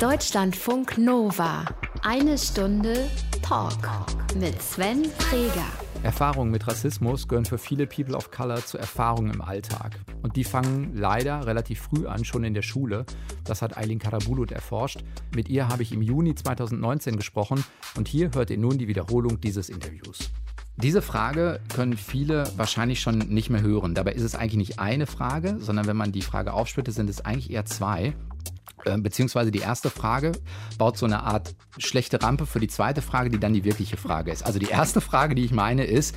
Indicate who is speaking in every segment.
Speaker 1: Deutschlandfunk Nova. Eine Stunde Talk mit Sven Freger.
Speaker 2: Erfahrungen mit Rassismus gehören für viele People of Color zu Erfahrungen im Alltag. Und die fangen leider relativ früh an, schon in der Schule. Das hat Eileen Karabulut erforscht. Mit ihr habe ich im Juni 2019 gesprochen und hier hört ihr nun die Wiederholung dieses Interviews. Diese Frage können viele wahrscheinlich schon nicht mehr hören. Dabei ist es eigentlich nicht eine Frage, sondern wenn man die Frage aufsplittet, sind es eigentlich eher zwei. Äh, beziehungsweise die erste Frage baut so eine Art schlechte Rampe für die zweite Frage, die dann die wirkliche Frage ist. Also die erste Frage, die ich meine, ist,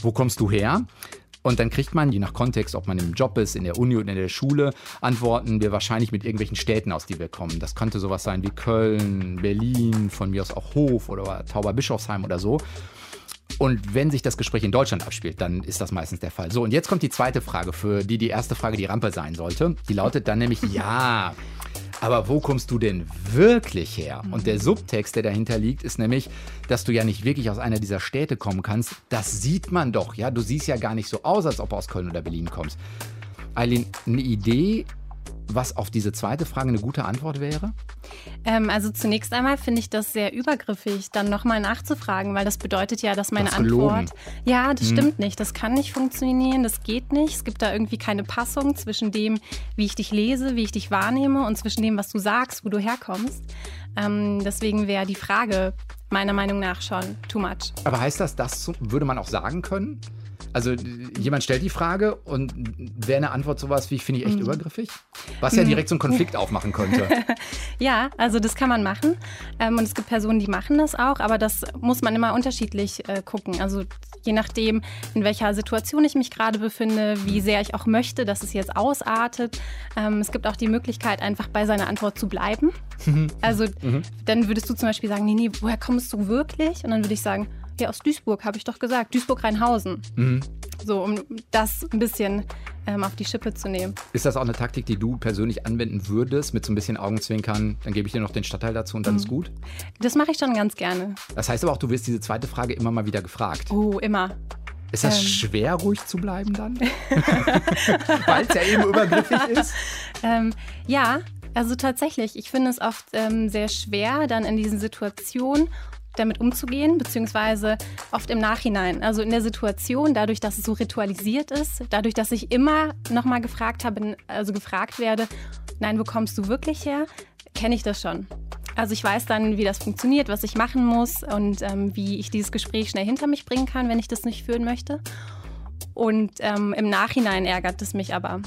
Speaker 2: wo kommst du her? Und dann kriegt man, je nach Kontext, ob man im Job ist, in der Uni oder in der Schule, antworten wir wahrscheinlich mit irgendwelchen Städten, aus die wir kommen. Das könnte sowas sein wie Köln, Berlin, von mir aus auch Hof oder Tauberbischofsheim oder so. Und wenn sich das Gespräch in Deutschland abspielt, dann ist das meistens der Fall. So, und jetzt kommt die zweite Frage, für die die erste Frage die Rampe sein sollte. Die lautet dann nämlich, ja, aber wo kommst du denn wirklich her? Und der Subtext, der dahinter liegt, ist nämlich, dass du ja nicht wirklich aus einer dieser Städte kommen kannst. Das sieht man doch, ja. Du siehst ja gar nicht so aus, als ob du aus Köln oder Berlin kommst. Eileen, eine Idee, was auf diese zweite Frage eine gute Antwort wäre?
Speaker 3: Ähm, also zunächst einmal finde ich das sehr übergriffig, dann nochmal nachzufragen, weil das bedeutet ja, dass meine Antwort. Ja, das hm. stimmt nicht. Das kann nicht funktionieren, das geht nicht. Es gibt da irgendwie keine Passung zwischen dem, wie ich dich lese, wie ich dich wahrnehme und zwischen dem, was du sagst, wo du herkommst. Ähm, deswegen wäre die Frage meiner Meinung nach schon too much.
Speaker 2: Aber heißt das, das würde man auch sagen können? Also jemand stellt die Frage und wäre eine Antwort sowas wie, finde ich echt mhm. übergriffig? Was ja mhm. direkt so einen Konflikt aufmachen könnte.
Speaker 3: ja, also das kann man machen. Ähm, und es gibt Personen, die machen das auch, aber das muss man immer unterschiedlich äh, gucken. Also je nachdem, in welcher Situation ich mich gerade befinde, wie sehr ich auch möchte, dass es jetzt ausartet. Ähm, es gibt auch die Möglichkeit, einfach bei seiner Antwort zu bleiben. Mhm. also mhm. dann würdest du zum Beispiel sagen, nee, nee, woher kommst du wirklich? Und dann würde ich sagen, ja, aus Duisburg, habe ich doch gesagt. Duisburg-Rheinhausen. Mhm. So, um das ein bisschen ähm, auf die Schippe zu nehmen.
Speaker 2: Ist das auch eine Taktik, die du persönlich anwenden würdest, mit so ein bisschen Augenzwinkern? Dann gebe ich dir noch den Stadtteil dazu und dann mhm. ist gut?
Speaker 3: Das mache ich schon ganz gerne.
Speaker 2: Das heißt aber auch, du wirst diese zweite Frage immer mal wieder gefragt.
Speaker 3: Oh, immer.
Speaker 2: Ist das ähm. schwer, ruhig zu bleiben dann? Weil es ja eben übergriffig ist?
Speaker 3: Ähm, ja, also tatsächlich. Ich finde es oft ähm, sehr schwer, dann in diesen Situationen damit umzugehen, beziehungsweise oft im Nachhinein. Also in der Situation, dadurch, dass es so ritualisiert ist, dadurch, dass ich immer nochmal gefragt habe, also gefragt werde, nein, wo kommst du wirklich her, kenne ich das schon. Also ich weiß dann, wie das funktioniert, was ich machen muss und ähm, wie ich dieses Gespräch schnell hinter mich bringen kann, wenn ich das nicht führen möchte. Und ähm, im Nachhinein ärgert es mich aber.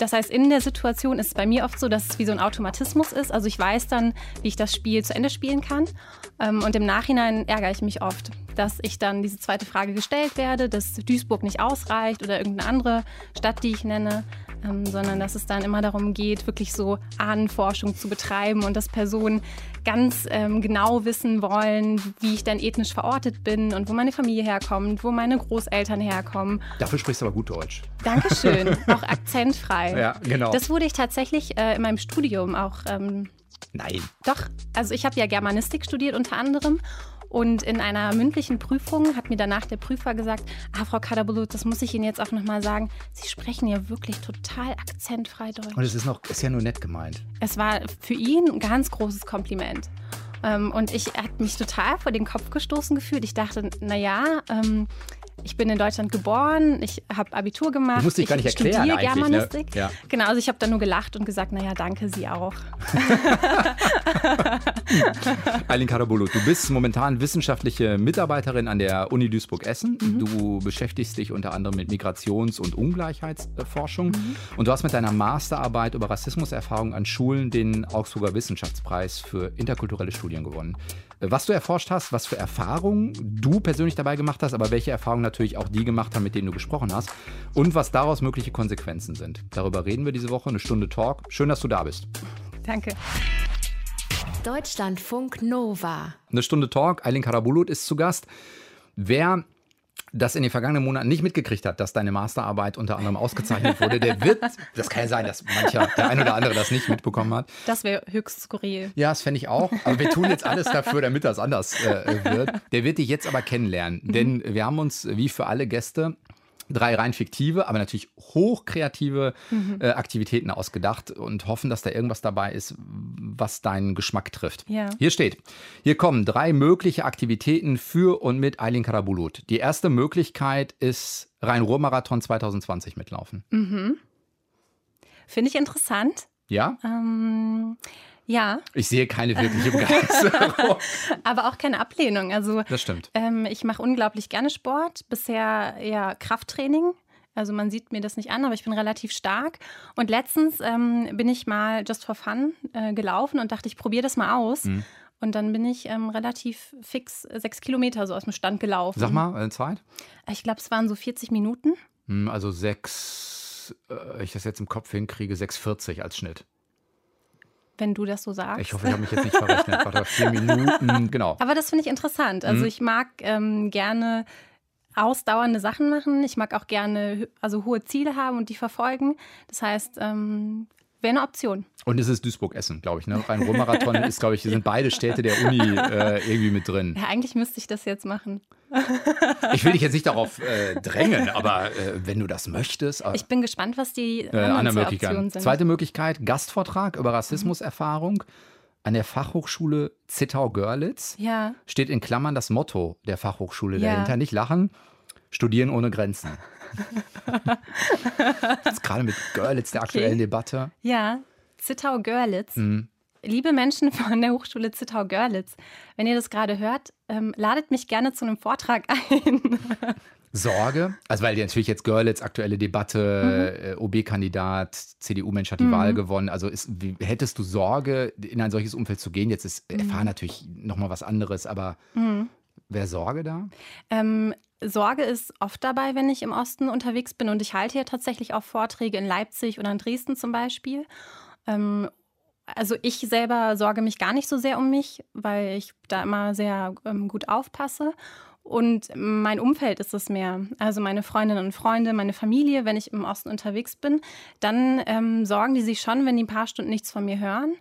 Speaker 3: Das heißt, in der Situation ist es bei mir oft so, dass es wie so ein Automatismus ist. Also ich weiß dann, wie ich das Spiel zu Ende spielen kann. Ähm, und im Nachhinein ärgere ich mich oft, dass ich dann diese zweite Frage gestellt werde, dass Duisburg nicht ausreicht oder irgendeine andere Stadt, die ich nenne ähm, sondern dass es dann immer darum geht, wirklich so Ahnenforschung zu betreiben und dass Personen ganz ähm, genau wissen wollen, wie ich dann ethnisch verortet bin und wo meine Familie herkommt, wo meine Großeltern herkommen.
Speaker 2: Dafür sprichst du aber gut Deutsch.
Speaker 3: Dankeschön, auch akzentfrei.
Speaker 2: Ja, genau.
Speaker 3: Das wurde ich tatsächlich äh, in meinem Studium auch. Ähm,
Speaker 2: Nein.
Speaker 3: Doch, also ich habe ja Germanistik studiert unter anderem und in einer mündlichen Prüfung hat mir danach der Prüfer gesagt, ah, Frau Kadabulut, das muss ich Ihnen jetzt auch nochmal sagen, Sie sprechen ja wirklich total akzentfrei Deutsch.
Speaker 2: Und es ist noch, ist ja nur nett gemeint.
Speaker 3: Es war für ihn ein ganz großes Kompliment. Ähm, und ich habe mich total vor den Kopf gestoßen gefühlt. Ich dachte, naja, ähm, ich bin in Deutschland geboren, ich habe Abitur gemacht. Du
Speaker 2: musst dich gar nicht erklären
Speaker 3: studiere
Speaker 2: ne?
Speaker 3: Germanistik.
Speaker 2: Ne? Ja.
Speaker 3: Genau, also ich habe dann nur gelacht und gesagt, naja, danke, Sie auch.
Speaker 2: Eileen Karabulut, du bist momentan wissenschaftliche Mitarbeiterin an der Uni Duisburg-Essen. Mhm. Du beschäftigst dich unter anderem mit Migrations- und Ungleichheitsforschung. Mhm. Und du hast mit deiner Masterarbeit über Rassismuserfahrung an Schulen den Augsburger Wissenschaftspreis für interkulturelle Studien gewonnen. Was du erforscht hast, was für Erfahrungen du persönlich dabei gemacht hast, aber welche Erfahrungen natürlich auch die gemacht haben, mit denen du gesprochen hast und was daraus mögliche Konsequenzen sind. Darüber reden wir diese Woche, eine Stunde Talk. Schön, dass du da bist.
Speaker 3: Danke.
Speaker 1: Deutschlandfunk Nova.
Speaker 2: Eine Stunde Talk. Eileen Karabulut ist zu Gast. Wer das in den vergangenen Monaten nicht mitgekriegt hat, dass deine Masterarbeit unter anderem ausgezeichnet wurde, der wird, das kann ja sein, dass mancher, der ein oder andere das nicht mitbekommen hat.
Speaker 3: Das wäre höchst skurril.
Speaker 2: Ja, das fände ich auch. Aber wir tun jetzt alles dafür, damit das anders äh, wird. Der wird dich jetzt aber kennenlernen, mhm. denn wir haben uns, wie für alle Gäste, drei rein fiktive, aber natürlich hochkreative mhm. äh, Aktivitäten ausgedacht und hoffen, dass da irgendwas dabei ist, was deinen Geschmack trifft.
Speaker 3: Ja.
Speaker 2: Hier steht, hier kommen drei mögliche Aktivitäten für und mit Aylin Karabulut. Die erste Möglichkeit ist Rhein-Ruhr-Marathon 2020 mitlaufen.
Speaker 3: Finde ich interessant.
Speaker 2: Ja?
Speaker 3: Ähm, ja,
Speaker 2: Ich sehe keine wirkliche Begeisterung.
Speaker 3: aber auch keine Ablehnung. Also
Speaker 2: Das stimmt.
Speaker 3: ähm, ich mache unglaublich gerne Sport. Bisher eher Krafttraining. Also man sieht mir das nicht an, aber ich bin relativ stark. Und letztens ähm, bin ich mal just for fun äh, gelaufen und dachte, ich probiere das mal aus.
Speaker 2: Mhm.
Speaker 3: Und dann bin ich ähm, relativ fix sechs Kilometer so aus dem Stand gelaufen.
Speaker 2: Sag mal, äh, Zeit?
Speaker 3: Ich glaube, es waren so 40 Minuten.
Speaker 2: Hm, Also sechs, äh, ich das jetzt im Kopf hinkriege, 6,40 als Schnitt.
Speaker 3: wenn du das so sagst.
Speaker 2: Ich hoffe, ich habe mich jetzt nicht verrechnet. Warte, vier Minuten, genau.
Speaker 3: Aber das finde ich interessant. Also
Speaker 2: Mhm.
Speaker 3: ich mag ähm, gerne ausdauernde Sachen machen. Ich mag auch gerne also hohe Ziele haben und die verfolgen. Das heißt, ähm, wäre eine Option.
Speaker 2: Und es ist Duisburg-Essen, glaube ich. Ne? Rhein-Ruhr-Marathon ist, glaube ich, sind beide Städte der Uni äh, irgendwie mit drin.
Speaker 3: Ja, eigentlich müsste ich das jetzt machen.
Speaker 2: Ich will dich jetzt nicht darauf äh, drängen, aber äh, wenn du das möchtest. Äh,
Speaker 3: Ich bin gespannt, was die
Speaker 2: äh,
Speaker 3: anderen
Speaker 2: andere
Speaker 3: zwei
Speaker 2: Möglichkeit.
Speaker 3: Optionen sind.
Speaker 2: Zweite Möglichkeit: Gastvortrag über Rassismuserfahrung an der Fachhochschule Zittau-Görlitz.
Speaker 3: Ja,
Speaker 2: Steht in Klammern das Motto der Fachhochschule
Speaker 3: Ja.
Speaker 2: dahinter. Nicht lachen, studieren ohne Grenzen. Jetzt gerade mit Görlitz, der aktuellen Debatte.
Speaker 3: ja. Zittau-Görlitz.
Speaker 2: Mhm.
Speaker 3: Liebe Menschen von der Hochschule Zittau-Görlitz, wenn ihr das gerade hört, ähm, ladet mich gerne zu einem Vortrag ein.
Speaker 2: Sorge, also weil natürlich jetzt Görlitz, aktuelle Debatte, äh, OB-Kandidat, CDU-Mensch hat die Wahl gewonnen. Also ist, wie, hättest du Sorge, in ein solches Umfeld zu gehen? Jetzt ist erfahren natürlich nochmal was anderes, aber wäre Sorge da?
Speaker 3: Ähm, Sorge ist oft dabei, wenn ich im Osten unterwegs bin und ich halte ja tatsächlich auch Vorträge in Leipzig oder in Dresden zum Beispiel. Ähm, also ich selber sorge mich gar nicht so sehr um mich, weil ich da immer sehr ähm, gut aufpasse. Und mein Umfeld ist es mehr. Also meine Freundinnen und Freunde, meine Familie, wenn ich im Osten unterwegs bin, dann ähm, sorgen die sich schon, wenn die ein paar Stunden nichts von mir hören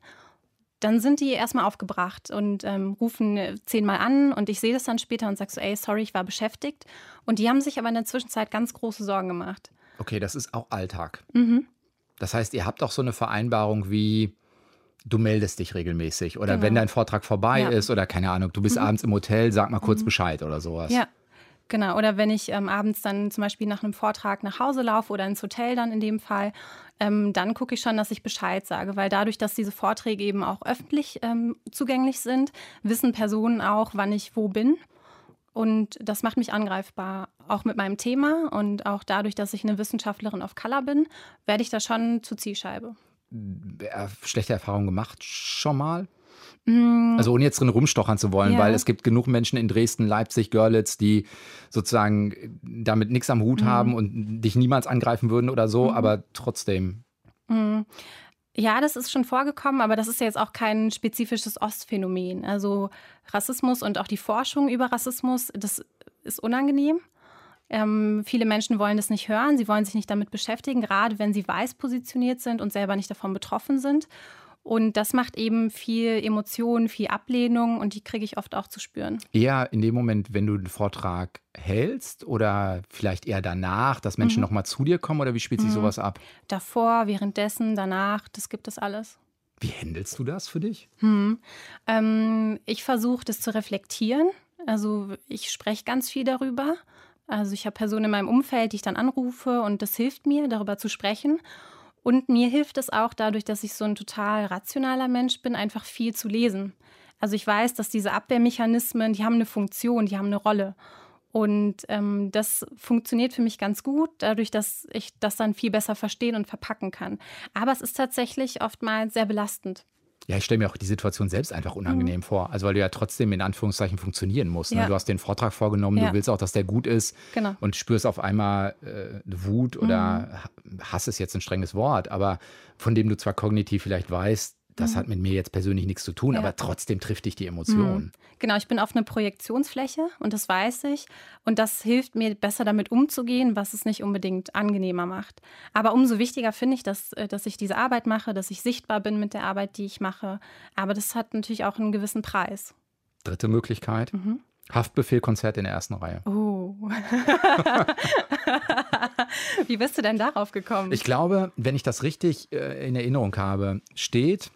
Speaker 3: dann sind die erstmal aufgebracht und ähm, rufen zehnmal an und ich sehe das dann später und sage so, ey, sorry, ich war beschäftigt. Und die haben sich aber in der Zwischenzeit ganz große Sorgen gemacht.
Speaker 2: Okay, das ist auch Alltag.
Speaker 3: Mhm.
Speaker 2: Das heißt, ihr habt auch so eine Vereinbarung wie, du meldest dich regelmäßig oder
Speaker 3: Genau.
Speaker 2: wenn dein Vortrag vorbei
Speaker 3: Ja. Mhm.
Speaker 2: ist oder keine Ahnung, du bist abends im Hotel, sag mal kurz Bescheid oder sowas.
Speaker 3: Ja, genau. Oder wenn ich ähm, abends dann zum Beispiel nach einem Vortrag nach Hause laufe oder ins Hotel dann in dem Fall, ähm, dann gucke ich schon, dass ich Bescheid sage, weil dadurch, dass diese Vorträge eben auch öffentlich ähm, zugänglich sind, wissen Personen auch, wann ich wo bin. Und das macht mich angreifbar, auch mit meinem Thema und auch dadurch, dass ich eine Wissenschaftlerin of Color bin, werde ich da schon zur Zielscheibe.
Speaker 2: Äh, schlechte Erfahrungen gemacht schon mal? Also ohne jetzt drin rumstochern zu wollen,
Speaker 3: Mm. Ja.
Speaker 2: weil es gibt genug Menschen in Dresden, Leipzig, Görlitz, die sozusagen damit nichts am
Speaker 3: Mm.
Speaker 2: Hut haben und dich niemals angreifen würden oder so, aber trotzdem.
Speaker 3: Ja, das ist schon vorgekommen, aber das ist ja jetzt auch kein spezifisches Ostphänomen. Also Rassismus und auch die Forschung über Rassismus, das ist unangenehm. Ähm, viele Menschen wollen das nicht hören, sie wollen sich nicht damit beschäftigen, gerade wenn sie weiß positioniert sind und selber nicht davon betroffen sind. Und das macht eben viel Emotion, viel Ablehnung und die kriege ich oft auch zu spüren.
Speaker 2: Eher in dem Moment, wenn du den Vortrag hältst oder vielleicht eher danach, dass
Speaker 3: Mhm.
Speaker 2: Menschen nochmal zu dir kommen oder wie spielt sich sowas ab?
Speaker 3: Davor, währenddessen, danach, das gibt es alles.
Speaker 2: Wie handelst du das für dich?
Speaker 3: Ähm, ich versuche das zu reflektieren. Also ich spreche ganz viel darüber. Also ich habe Personen in meinem Umfeld, die ich dann anrufe und das hilft mir, darüber zu sprechen. Und mir hilft es auch dadurch, dass ich so ein total rationaler Mensch bin, einfach viel zu lesen. Also ich weiß, dass diese Abwehrmechanismen, die haben eine Funktion, die haben eine Rolle. Und ähm, das funktioniert für mich ganz gut, dadurch, dass ich das dann viel besser verstehen und verpacken kann. Aber es ist tatsächlich oftmals sehr belastend.
Speaker 2: Ja, ich stelle mir auch die Situation selbst einfach unangenehm vor. Also weil du ja trotzdem in Anführungszeichen funktionieren musst. Ne?
Speaker 3: Mhm. Ja.
Speaker 2: Du hast den Vortrag vorgenommen,
Speaker 3: Ja.
Speaker 2: du willst auch, dass der gut ist
Speaker 3: Genau.
Speaker 2: und spürst auf einmal äh, Wut oder Hass ist jetzt ein strenges Wort, aber von dem du zwar kognitiv vielleicht weißt, das hat mit mir jetzt persönlich nichts zu tun,
Speaker 3: Mhm. Ja.
Speaker 2: aber trotzdem trifft dich die Emotion.
Speaker 3: Genau, ich bin auf eine Projektionsfläche und das weiß ich. Und das hilft mir besser damit umzugehen, was es nicht unbedingt angenehmer macht. Aber umso wichtiger finde ich, dass, äh, dass ich diese Arbeit mache, dass ich sichtbar bin mit der Arbeit, die ich mache. Aber das hat natürlich auch einen gewissen Preis.
Speaker 2: Dritte Möglichkeit,
Speaker 3: Mhm.
Speaker 2: Haftbefehl, Konzert in der ersten Reihe.
Speaker 3: Oh. Wie bist du denn darauf gekommen?
Speaker 2: Ich glaube, wenn ich das richtig äh, in Erinnerung habe, steht,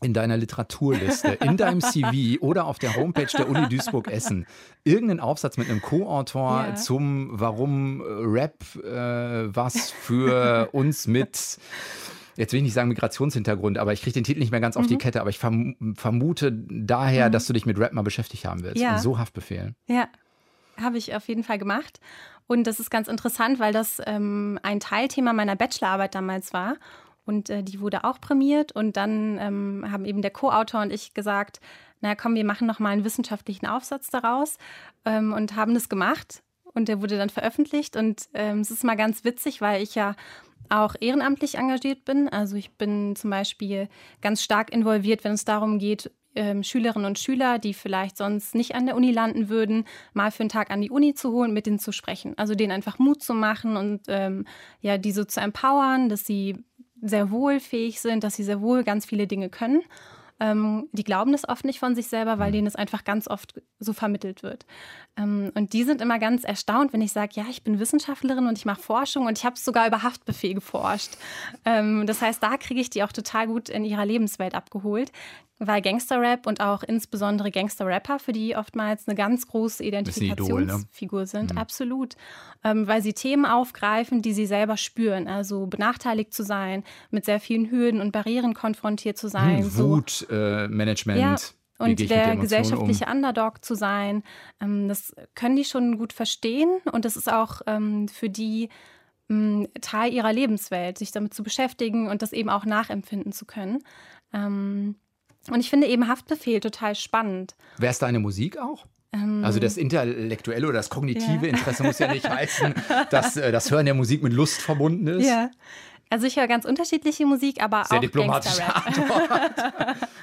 Speaker 2: in deiner Literaturliste, in deinem CV oder auf der Homepage der Uni Duisburg-Essen irgendeinen Aufsatz mit einem Co-Autor ja. zum Warum Rap äh, was für uns mit jetzt will ich nicht sagen Migrationshintergrund, aber ich kriege den Titel nicht mehr ganz auf die mhm. Kette, aber ich verm vermute daher, mhm. dass du dich mit Rap mal beschäftigt haben willst. Ja. Und so Haftbefehl.
Speaker 3: Ja, habe ich auf jeden Fall gemacht. Und das ist ganz interessant, weil das ähm, ein Teilthema meiner Bachelorarbeit damals war. Und äh, die wurde auch prämiert. Und dann ähm, haben eben der Co-Autor und ich gesagt, na komm, wir machen noch mal einen wissenschaftlichen Aufsatz daraus ähm, und haben das gemacht. Und der wurde dann veröffentlicht. Und ähm, es ist mal ganz witzig, weil ich ja auch ehrenamtlich engagiert bin. Also ich bin zum Beispiel ganz stark involviert, wenn es darum geht, ähm, Schülerinnen und Schüler, die vielleicht sonst nicht an der Uni landen würden, mal für einen Tag an die Uni zu holen, mit denen zu sprechen. Also denen einfach Mut zu machen und ähm, ja, die so zu empowern, dass sie sehr wohl fähig sind, dass sie sehr wohl ganz viele Dinge können. Ähm, die glauben das oft nicht von sich selber, weil mhm. denen es einfach ganz oft so vermittelt wird. Ähm, und die sind immer ganz erstaunt, wenn ich sage, ja, ich bin Wissenschaftlerin und ich mache Forschung und ich habe sogar über Haftbefehl geforscht. Ähm, das heißt, da kriege ich die auch total gut in ihrer Lebenswelt abgeholt weil Gangsterrap und auch insbesondere Gangsterrapper für die oftmals eine ganz große Identifikationsfigur ne? sind. Mhm. Absolut. Ähm, weil sie Themen aufgreifen, die sie selber spüren. Also benachteiligt zu sein, mit sehr vielen Hürden und Barrieren konfrontiert zu sein.
Speaker 2: Hm, Wutmanagement. Äh,
Speaker 3: ja. Und der gesellschaftliche um? Underdog zu sein, ähm, das können die schon gut verstehen. Und das ist auch ähm, für die ähm, Teil ihrer Lebenswelt, sich damit zu beschäftigen und das eben auch nachempfinden zu können. Ähm, und ich finde eben Haftbefehl total spannend.
Speaker 2: Wäre es deine Musik auch? Ähm, also das intellektuelle oder das kognitive ja. Interesse muss ja nicht heißen, dass äh, das Hören der Musik mit Lust verbunden ist.
Speaker 3: Ja. Also ich höre ganz unterschiedliche Musik, aber Sehr auch diplomatische Antwort.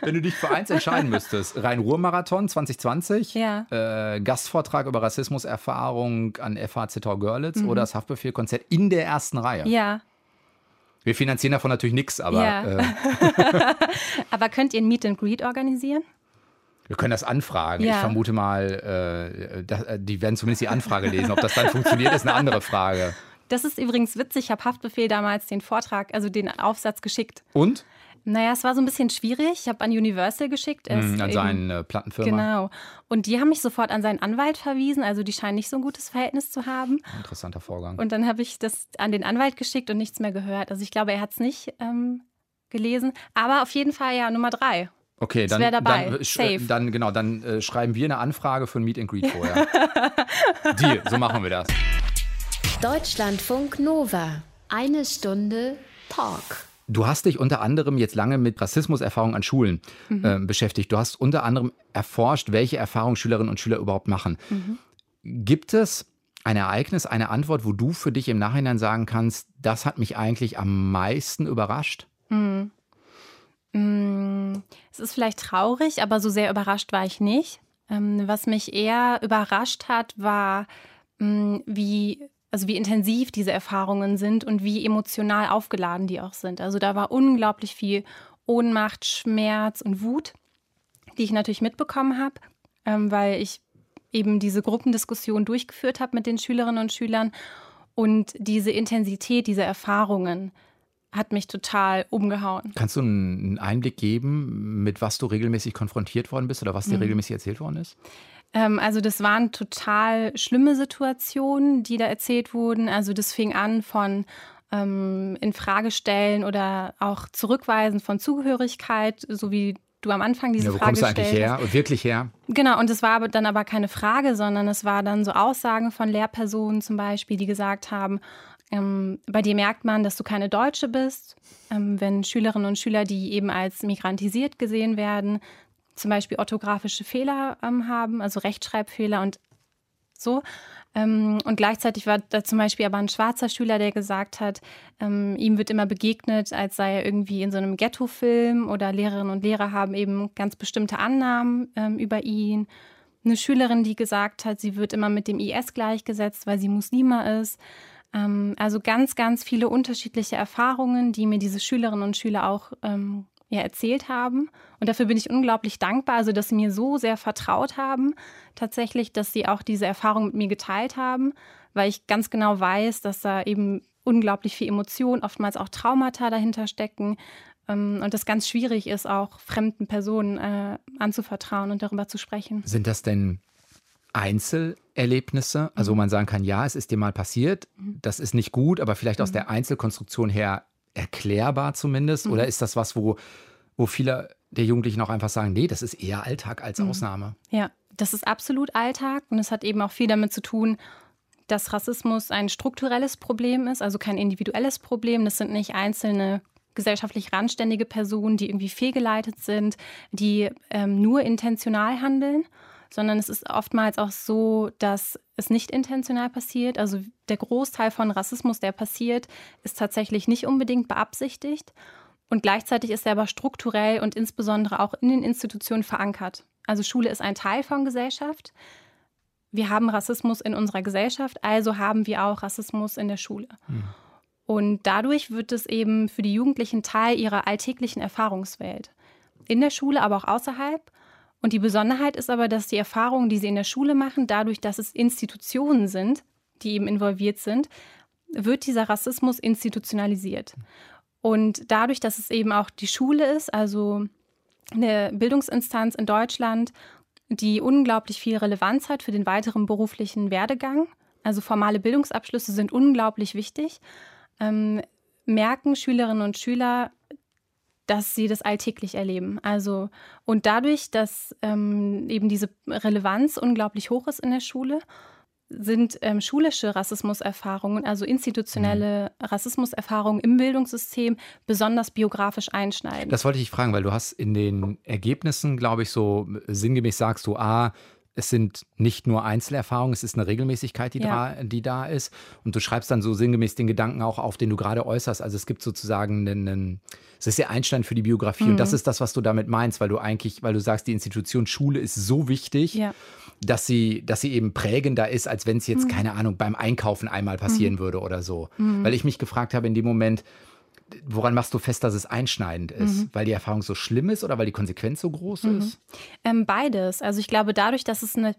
Speaker 2: Wenn du dich für eins entscheiden müsstest, Rhein-Ruhr-Marathon 2020, ja. äh, Gastvortrag über Rassismuserfahrung an FH Zittau Görlitz mhm. oder das Haftbefehl-Konzert in der ersten Reihe.
Speaker 3: Ja,
Speaker 2: wir finanzieren davon natürlich nichts, aber. Ja. Äh,
Speaker 3: aber könnt ihr ein Meet and Greet organisieren?
Speaker 2: Wir können das anfragen. Ja. Ich vermute mal, äh, das, äh, die werden zumindest die Anfrage lesen. Ob das dann funktioniert, ist eine andere Frage.
Speaker 3: Das ist übrigens witzig. Ich habe Haftbefehl damals den Vortrag, also den Aufsatz geschickt.
Speaker 2: Und?
Speaker 3: Naja, es war so ein bisschen schwierig. Ich habe an Universal geschickt.
Speaker 2: Mm, an seine äh, Plattenfirma.
Speaker 3: Genau. Und die haben mich sofort an seinen Anwalt verwiesen. Also die scheinen nicht so ein gutes Verhältnis zu haben.
Speaker 2: Interessanter Vorgang.
Speaker 3: Und dann habe ich das an den Anwalt geschickt und nichts mehr gehört. Also ich glaube, er hat es nicht ähm, gelesen. Aber auf jeden Fall ja Nummer drei.
Speaker 2: Okay, dann, dabei. Dann, Safe. dann genau, dann äh, schreiben wir eine Anfrage für ein Meet and Greet vorher. Deal, so machen wir das.
Speaker 1: Deutschlandfunk Nova. Eine Stunde Talk.
Speaker 2: Du hast dich unter anderem jetzt lange mit Rassismuserfahrungen an Schulen mhm. äh, beschäftigt. Du hast unter anderem erforscht, welche Erfahrungen Schülerinnen und Schüler überhaupt machen. Mhm. Gibt es ein Ereignis, eine Antwort, wo du für dich im Nachhinein sagen kannst, das hat mich eigentlich am meisten überrascht? Mhm.
Speaker 3: Es ist vielleicht traurig, aber so sehr überrascht war ich nicht. Ähm, was mich eher überrascht hat, war, mm, wie also wie intensiv diese Erfahrungen sind und wie emotional aufgeladen die auch sind. Also da war unglaublich viel Ohnmacht, Schmerz und Wut, die ich natürlich mitbekommen habe, ähm, weil ich eben diese Gruppendiskussion durchgeführt habe mit den Schülerinnen und Schülern. Und diese Intensität dieser Erfahrungen hat mich total umgehauen.
Speaker 2: Kannst du einen Einblick geben, mit was du regelmäßig konfrontiert worden bist oder was dir mhm. regelmäßig erzählt worden ist?
Speaker 3: Ähm, also das waren total schlimme Situationen, die da erzählt wurden. Also das fing an von ähm, in Frage stellen oder auch zurückweisen von Zugehörigkeit, so wie du am Anfang diese ja, wo Frage kommst du eigentlich
Speaker 2: her und wirklich her?
Speaker 3: Genau, und es war dann aber keine Frage, sondern es war dann so Aussagen von Lehrpersonen zum Beispiel, die gesagt haben, ähm, bei dir merkt man, dass du keine Deutsche bist. Ähm, wenn Schülerinnen und Schüler, die eben als migrantisiert gesehen werden, zum Beispiel orthografische Fehler ähm, haben, also Rechtschreibfehler und so. Ähm, und gleichzeitig war da zum Beispiel aber ein schwarzer Schüler, der gesagt hat, ähm, ihm wird immer begegnet, als sei er irgendwie in so einem Ghetto-Film oder Lehrerinnen und Lehrer haben eben ganz bestimmte Annahmen ähm, über ihn. Eine Schülerin, die gesagt hat, sie wird immer mit dem IS gleichgesetzt, weil sie Muslima ist. Ähm, also ganz, ganz viele unterschiedliche Erfahrungen, die mir diese Schülerinnen und Schüler auch ähm, ja, erzählt haben. Und dafür bin ich unglaublich dankbar, also dass sie mir so sehr vertraut haben, tatsächlich, dass sie auch diese Erfahrung mit mir geteilt haben, weil ich ganz genau weiß, dass da eben unglaublich viel Emotion, oftmals auch Traumata dahinter stecken. Ähm, und das ganz schwierig ist, auch fremden Personen äh, anzuvertrauen und darüber zu sprechen.
Speaker 2: Sind das denn Einzelerlebnisse, also wo man sagen kann, ja, es ist dir mal passiert, das ist nicht gut, aber vielleicht aus der Einzelkonstruktion her erklärbar zumindest? Oder ist das was, wo, wo viele der Jugendlichen auch einfach sagen, nee, das ist eher Alltag als Ausnahme?
Speaker 3: Ja, das ist absolut Alltag und es hat eben auch viel damit zu tun, dass Rassismus ein strukturelles Problem ist, also kein individuelles Problem. Das sind nicht einzelne gesellschaftlich randständige Personen, die irgendwie fehlgeleitet sind, die ähm, nur intentional handeln, sondern es ist oftmals auch so, dass es nicht intentional passiert. Also der Großteil von Rassismus, der passiert, ist tatsächlich nicht unbedingt beabsichtigt. Und gleichzeitig ist er aber strukturell und insbesondere auch in den Institutionen verankert. Also Schule ist ein Teil von Gesellschaft. Wir haben Rassismus in unserer Gesellschaft, also haben wir auch Rassismus in der Schule. Mhm. Und dadurch wird es eben für die Jugendlichen Teil ihrer alltäglichen Erfahrungswelt. In der Schule, aber auch außerhalb. Und die Besonderheit ist aber, dass die Erfahrungen, die sie in der Schule machen, dadurch, dass es Institutionen sind, die eben involviert sind, wird dieser Rassismus institutionalisiert. Und dadurch, dass es eben auch die Schule ist, also eine Bildungsinstanz in Deutschland, die unglaublich viel Relevanz hat für den weiteren beruflichen Werdegang, also formale Bildungsabschlüsse sind unglaublich wichtig, ähm, merken Schülerinnen und Schüler, dass sie das alltäglich erleben. Also und dadurch, dass ähm, eben diese Relevanz unglaublich hoch ist in der Schule, sind ähm, schulische Rassismuserfahrungen, also institutionelle mhm. Rassismuserfahrungen im Bildungssystem besonders biografisch einschneidend.
Speaker 2: Das wollte ich fragen, weil du hast in den Ergebnissen, glaube ich, so sinngemäß sagst du, ah, es sind nicht nur Einzelerfahrungen, es ist eine Regelmäßigkeit, die, ja. da, die da ist. Und du schreibst dann so sinngemäß den Gedanken auch auf, den du gerade äußerst. Also es gibt sozusagen einen, einen es ist der Einstein für die Biografie. Mhm. Und das mhm. ist das, was du damit meinst, weil du eigentlich, weil du sagst, die Institution Schule ist so wichtig. Ja. Dass sie, dass sie eben prägender ist, als wenn es jetzt, mhm. keine Ahnung, beim Einkaufen einmal passieren mhm. würde oder so. Mhm. Weil ich mich gefragt habe in dem Moment, woran machst du fest, dass es einschneidend ist? Mhm. Weil die Erfahrung so schlimm ist oder weil die Konsequenz so groß mhm. ist?
Speaker 3: Ähm, beides. Also ich glaube, dadurch, dass es eine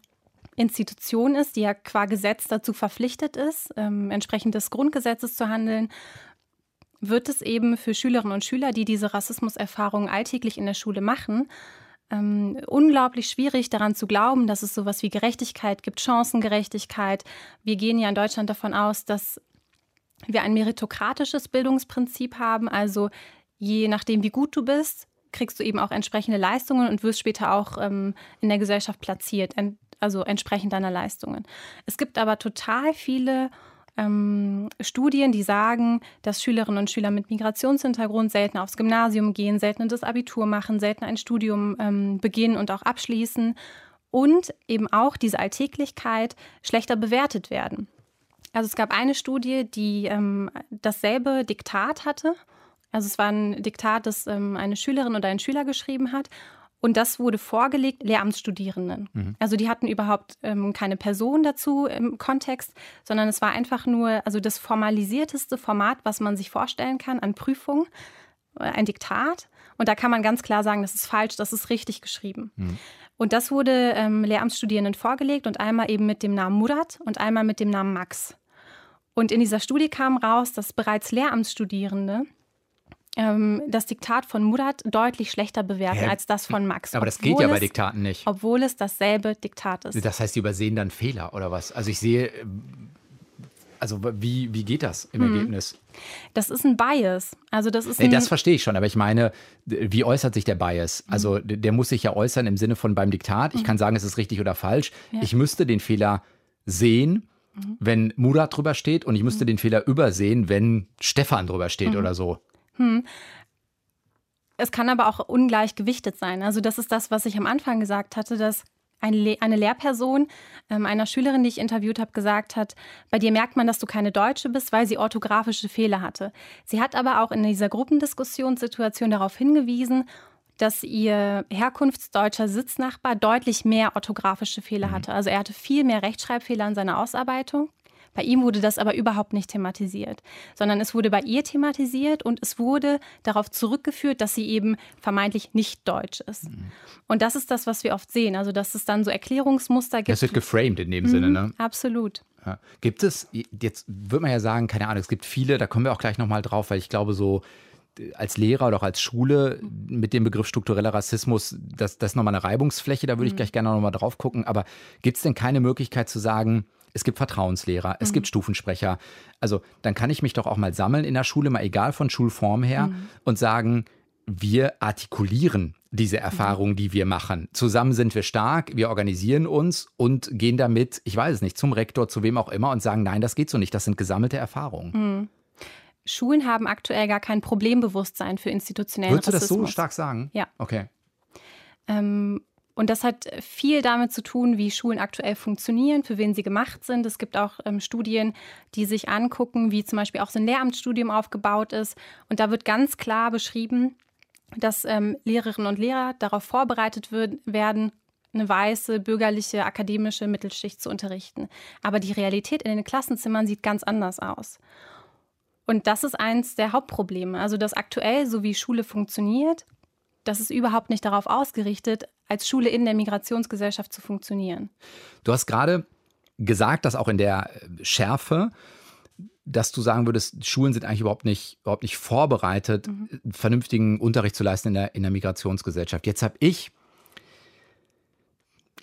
Speaker 3: Institution ist, die ja qua Gesetz dazu verpflichtet ist, ähm, entsprechend des Grundgesetzes zu handeln, wird es eben für Schülerinnen und Schüler, die diese Rassismuserfahrungen alltäglich in der Schule machen, ähm, unglaublich schwierig daran zu glauben, dass es sowas wie Gerechtigkeit gibt, Chancengerechtigkeit. Wir gehen ja in Deutschland davon aus, dass wir ein meritokratisches Bildungsprinzip haben. Also je nachdem, wie gut du bist, kriegst du eben auch entsprechende Leistungen und wirst später auch ähm, in der Gesellschaft platziert, also entsprechend deiner Leistungen. Es gibt aber total viele ähm, Studien, die sagen, dass Schülerinnen und Schüler mit Migrationshintergrund selten aufs Gymnasium gehen, selten das Abitur machen, selten ein Studium ähm, beginnen und auch abschließen und eben auch diese Alltäglichkeit schlechter bewertet werden. Also es gab eine Studie, die ähm, dasselbe Diktat hatte. Also es war ein Diktat, das ähm, eine Schülerin oder ein Schüler geschrieben hat. Und das wurde vorgelegt Lehramtsstudierenden. Mhm. Also die hatten überhaupt ähm, keine Person dazu im Kontext, sondern es war einfach nur, also das formalisierteste Format, was man sich vorstellen kann an Prüfung, äh, ein Diktat. Und da kann man ganz klar sagen, das ist falsch, das ist richtig geschrieben. Mhm. Und das wurde ähm, Lehramtsstudierenden vorgelegt und einmal eben mit dem Namen Murat und einmal mit dem Namen Max. Und in dieser Studie kam raus, dass bereits Lehramtsstudierende ähm, das Diktat von Murat deutlich schlechter bewerten ja, als das von Max.
Speaker 2: Aber das geht ja bei Diktaten nicht.
Speaker 3: Obwohl es dasselbe Diktat ist.
Speaker 2: Das heißt, sie übersehen dann Fehler oder was? Also ich sehe, also wie, wie geht das im hm. Ergebnis?
Speaker 3: Das ist ein Bias. Also das ist
Speaker 2: nee, das verstehe ich schon, aber ich meine, wie äußert sich der Bias? Also der muss sich ja äußern im Sinne von beim Diktat. Ich hm. kann sagen, es ist richtig oder falsch. Ja. Ich müsste den Fehler sehen mhm. wenn Murat drüber steht und ich müsste mhm. den Fehler übersehen, wenn Stefan drüber steht mhm. oder so. Hm.
Speaker 3: Es kann aber auch ungleich gewichtet sein. Also das ist das, was ich am Anfang gesagt hatte, dass eine, eine Lehrperson ähm, einer Schülerin, die ich interviewt habe, gesagt hat, bei dir merkt man, dass du keine Deutsche bist, weil sie orthografische Fehler hatte. Sie hat aber auch in dieser Gruppendiskussionssituation darauf hingewiesen, dass ihr herkunftsdeutscher Sitznachbar deutlich mehr orthografische Fehler mhm. hatte. Also er hatte viel mehr Rechtschreibfehler in seiner Ausarbeitung. Bei ihm wurde das aber überhaupt nicht thematisiert, sondern es wurde bei ihr thematisiert und es wurde darauf zurückgeführt, dass sie eben vermeintlich nicht deutsch ist. Mhm. Und das ist das, was wir oft sehen, also dass es dann so Erklärungsmuster gibt.
Speaker 2: Das wird geframed in dem mhm, Sinne, ne?
Speaker 3: Absolut.
Speaker 2: Ja. Gibt es, jetzt würde man ja sagen, keine Ahnung, es gibt viele, da kommen wir auch gleich nochmal drauf, weil ich glaube, so als Lehrer oder auch als Schule mit dem Begriff struktureller Rassismus, das, das ist nochmal eine Reibungsfläche, da würde ich mhm. gleich gerne nochmal drauf gucken. Aber gibt es denn keine Möglichkeit zu sagen, es gibt Vertrauenslehrer, es mhm. gibt Stufensprecher. Also dann kann ich mich doch auch mal sammeln in der Schule, mal egal von Schulform her, mhm. und sagen, wir artikulieren diese Erfahrungen, die wir machen. Zusammen sind wir stark, wir organisieren uns und gehen damit, ich weiß es nicht, zum Rektor, zu wem auch immer und sagen, nein, das geht so nicht, das sind gesammelte Erfahrungen. Mhm.
Speaker 3: Schulen haben aktuell gar kein Problembewusstsein für institutionellen
Speaker 2: Würdest
Speaker 3: Rassismus.
Speaker 2: Würdest du das so stark sagen?
Speaker 3: Ja.
Speaker 2: Okay.
Speaker 3: Ähm, und das hat viel damit zu tun, wie Schulen aktuell funktionieren, für wen sie gemacht sind. Es gibt auch ähm, Studien, die sich angucken, wie zum Beispiel auch so ein Lehramtsstudium aufgebaut ist. Und da wird ganz klar beschrieben, dass ähm, Lehrerinnen und Lehrer darauf vorbereitet wird, werden, eine weiße, bürgerliche, akademische Mittelschicht zu unterrichten. Aber die Realität in den Klassenzimmern sieht ganz anders aus. Und das ist eins der Hauptprobleme. Also, dass aktuell, so wie Schule funktioniert, das ist überhaupt nicht darauf ausgerichtet, als Schule in der Migrationsgesellschaft zu funktionieren.
Speaker 2: Du hast gerade gesagt, dass auch in der Schärfe, dass du sagen würdest, Schulen sind eigentlich überhaupt nicht, überhaupt nicht vorbereitet, mhm. vernünftigen Unterricht zu leisten in der, in der Migrationsgesellschaft. Jetzt habe ich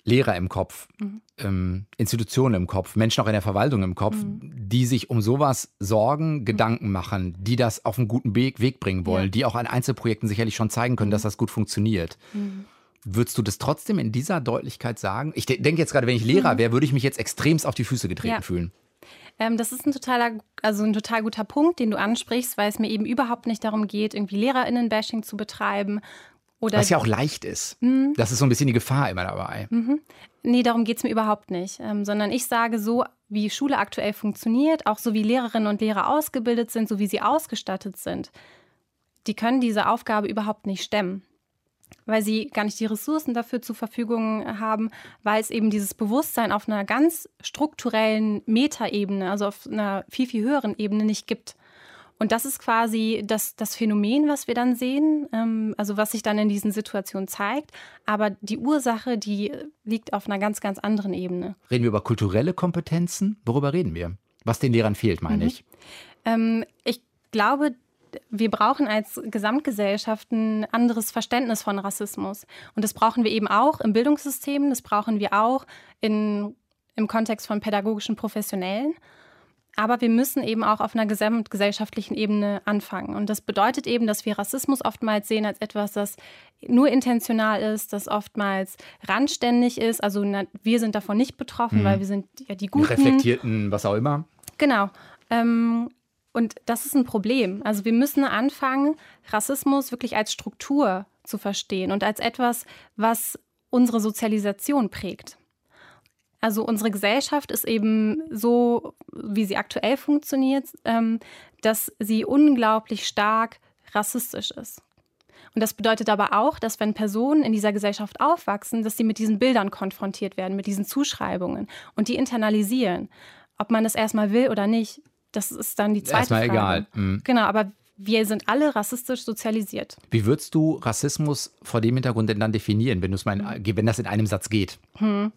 Speaker 2: Lehrer im Kopf, mhm. ähm, Institutionen im Kopf, Menschen auch in der Verwaltung im Kopf, mhm. die sich um sowas sorgen, mhm. Gedanken machen, die das auf einen guten Weg, Weg bringen wollen, ja. die auch an Einzelprojekten sicherlich schon zeigen können, dass mhm. das gut funktioniert. Mhm. Würdest du das trotzdem in dieser Deutlichkeit sagen? Ich de denke jetzt gerade, wenn ich Lehrer wäre, würde ich mich jetzt extremst auf die Füße getreten ja. fühlen.
Speaker 3: Ähm, das ist ein totaler, also ein total guter Punkt, den du ansprichst, weil es mir eben überhaupt nicht darum geht, irgendwie LehrerInnen-Bashing zu betreiben, oder
Speaker 2: Was ja auch leicht ist. Mhm. Das ist so ein bisschen die Gefahr immer dabei.
Speaker 3: Mhm. Nee, darum geht es mir überhaupt nicht. Ähm, sondern ich sage so, wie Schule aktuell funktioniert, auch so wie Lehrerinnen und Lehrer ausgebildet sind, so wie sie ausgestattet sind, die können diese Aufgabe überhaupt nicht stemmen. Weil sie gar nicht die Ressourcen dafür zur Verfügung haben, weil es eben dieses Bewusstsein auf einer ganz strukturellen Metaebene, also auf einer viel, viel höheren Ebene nicht gibt. Und das ist quasi das, das Phänomen, was wir dann sehen, ähm, also was sich dann in diesen Situationen zeigt. Aber die Ursache, die liegt auf einer ganz, ganz anderen Ebene.
Speaker 2: Reden wir über kulturelle Kompetenzen? Worüber reden wir? Was den Lehrern fehlt, meine mhm. ich.
Speaker 3: Ähm, ich glaube, wir brauchen als Gesamtgesellschaft ein anderes Verständnis von Rassismus. Und das brauchen wir eben auch im Bildungssystem, das brauchen wir auch in, im Kontext von pädagogischen Professionellen. Aber wir müssen eben auch auf einer gesamtgesellschaftlichen Ebene anfangen. Und das bedeutet eben, dass wir Rassismus oftmals sehen als etwas, das nur intentional ist, das oftmals randständig ist. Also na, wir sind davon nicht betroffen, mhm. weil wir sind ja die Guten.
Speaker 2: Reflektierten, was auch immer.
Speaker 3: Genau. Ähm, und das ist ein Problem. Also wir müssen anfangen, Rassismus wirklich als Struktur zu verstehen und als etwas, was unsere Sozialisation prägt. Also unsere Gesellschaft ist eben so, wie sie aktuell funktioniert, ähm, dass sie unglaublich stark rassistisch ist. Und das bedeutet aber auch, dass wenn Personen in dieser Gesellschaft aufwachsen, dass sie mit diesen Bildern konfrontiert werden, mit diesen Zuschreibungen und die internalisieren. Ob man das erstmal will oder nicht, das ist dann die zweite
Speaker 2: erstmal
Speaker 3: Frage.
Speaker 2: egal. Mhm.
Speaker 3: Genau, aber wir sind alle rassistisch sozialisiert.
Speaker 2: Wie würdest du Rassismus vor dem Hintergrund denn dann definieren, wenn, mein, hm. wenn das in einem Satz geht?
Speaker 3: Hm.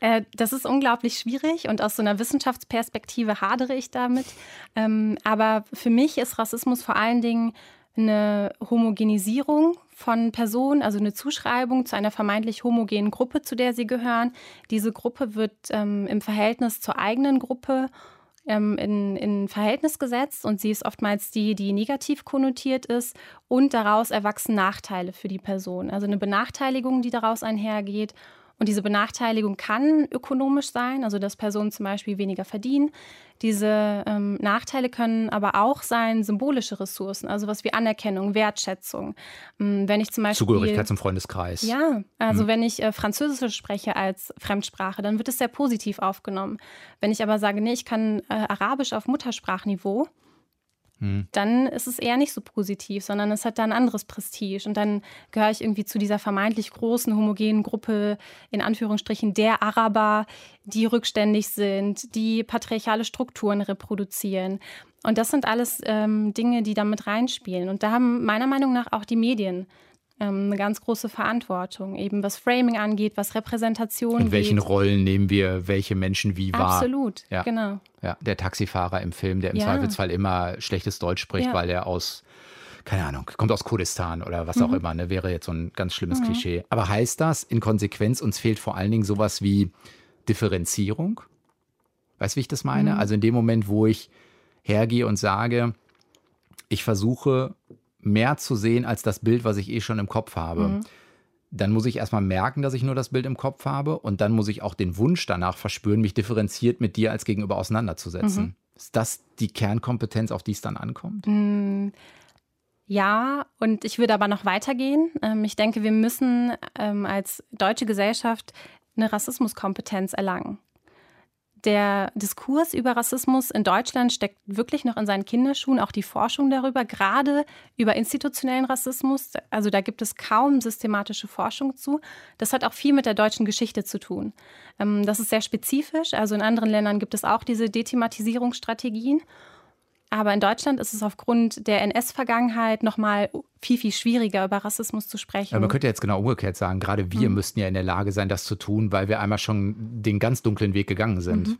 Speaker 3: Äh, das ist unglaublich schwierig und aus so einer Wissenschaftsperspektive hadere ich damit. Ähm, aber für mich ist Rassismus vor allen Dingen eine Homogenisierung von Personen, also eine Zuschreibung zu einer vermeintlich homogenen Gruppe, zu der sie gehören. Diese Gruppe wird ähm, im Verhältnis zur eigenen Gruppe ähm, in, in Verhältnis gesetzt und sie ist oftmals die, die negativ konnotiert ist und daraus erwachsen Nachteile für die Person. Also eine Benachteiligung, die daraus einhergeht und diese Benachteiligung kann ökonomisch sein, also dass Personen zum Beispiel weniger verdienen. Diese ähm, Nachteile können aber auch sein symbolische Ressourcen, also was wie Anerkennung, Wertschätzung. Ähm, wenn ich zum Beispiel
Speaker 2: Zugehörigkeit zum Freundeskreis.
Speaker 3: Ja, also mhm. wenn ich äh, Französisch spreche als Fremdsprache, dann wird es sehr positiv aufgenommen. Wenn ich aber sage, nee, ich kann äh, Arabisch auf Muttersprachniveau, hm. dann ist es eher nicht so positiv, sondern es hat da ein anderes Prestige. Und dann gehöre ich irgendwie zu dieser vermeintlich großen, homogenen Gruppe, in Anführungsstrichen, der Araber, die rückständig sind, die patriarchale Strukturen reproduzieren. Und das sind alles ähm, Dinge, die damit reinspielen. Und da haben meiner Meinung nach auch die Medien ähm, eine ganz große Verantwortung, eben was Framing angeht, was Repräsentation
Speaker 2: In welchen geht. Rollen nehmen wir welche Menschen wie wahr?
Speaker 3: Absolut, ja. genau.
Speaker 2: Ja, der Taxifahrer im Film, der im ja. Zweifelsfall immer schlechtes Deutsch spricht, ja. weil er aus keine Ahnung, kommt aus Kurdistan oder was auch mhm. immer, ne? wäre jetzt so ein ganz schlimmes mhm. Klischee. Aber heißt das in Konsequenz, uns fehlt vor allen Dingen sowas wie Differenzierung? Weißt du, wie ich das meine? Mhm. Also in dem Moment, wo ich hergehe und sage, ich versuche mehr zu sehen als das Bild, was ich eh schon im Kopf habe. Mhm. Dann muss ich erstmal merken, dass ich nur das Bild im Kopf habe und dann muss ich auch den Wunsch danach verspüren, mich differenziert mit dir als Gegenüber auseinanderzusetzen. Mhm. Ist das die Kernkompetenz, auf die es dann ankommt?
Speaker 3: Mhm. Ja, und ich würde aber noch weitergehen. Ähm, ich denke, wir müssen ähm, als deutsche Gesellschaft eine Rassismuskompetenz erlangen der Diskurs über Rassismus in Deutschland steckt wirklich noch in seinen Kinderschuhen, auch die Forschung darüber, gerade über institutionellen Rassismus. Also da gibt es kaum systematische Forschung zu. Das hat auch viel mit der deutschen Geschichte zu tun. Ähm, das ist sehr spezifisch. Also in anderen Ländern gibt es auch diese Dethematisierungsstrategien. Aber in Deutschland ist es aufgrund der NS-Vergangenheit nochmal viel, viel schwieriger, über Rassismus zu sprechen.
Speaker 2: Ja, man könnte jetzt genau umgekehrt sagen, gerade wir mhm. müssten ja in der Lage sein, das zu tun, weil wir einmal schon den ganz dunklen Weg gegangen sind. Mhm.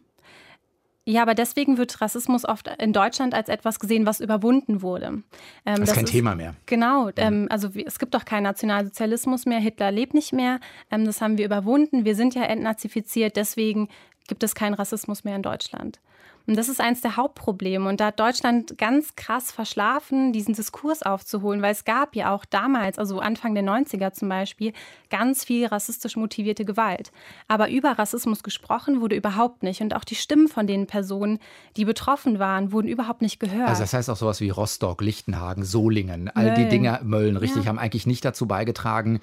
Speaker 3: Ja, aber deswegen wird Rassismus oft in Deutschland als etwas gesehen, was überwunden wurde. Ähm,
Speaker 2: das ist das kein ist, Thema mehr.
Speaker 3: Genau. Mhm. Ähm, also es gibt doch keinen Nationalsozialismus mehr. Hitler lebt nicht mehr. Ähm, das haben wir überwunden. Wir sind ja entnazifiziert. Deswegen gibt es keinen Rassismus mehr in Deutschland. Und das ist eines der Hauptprobleme. Und da hat Deutschland ganz krass verschlafen, diesen Diskurs aufzuholen, weil es gab ja auch damals, also Anfang der 90er zum Beispiel, ganz viel rassistisch motivierte Gewalt. Aber über Rassismus gesprochen wurde überhaupt nicht. Und auch die Stimmen von den Personen, die betroffen waren, wurden überhaupt nicht gehört.
Speaker 2: Also das heißt auch sowas wie Rostock, Lichtenhagen, Solingen, all Mölln. die Dinge, Mölln, richtig, ja. haben eigentlich nicht dazu beigetragen,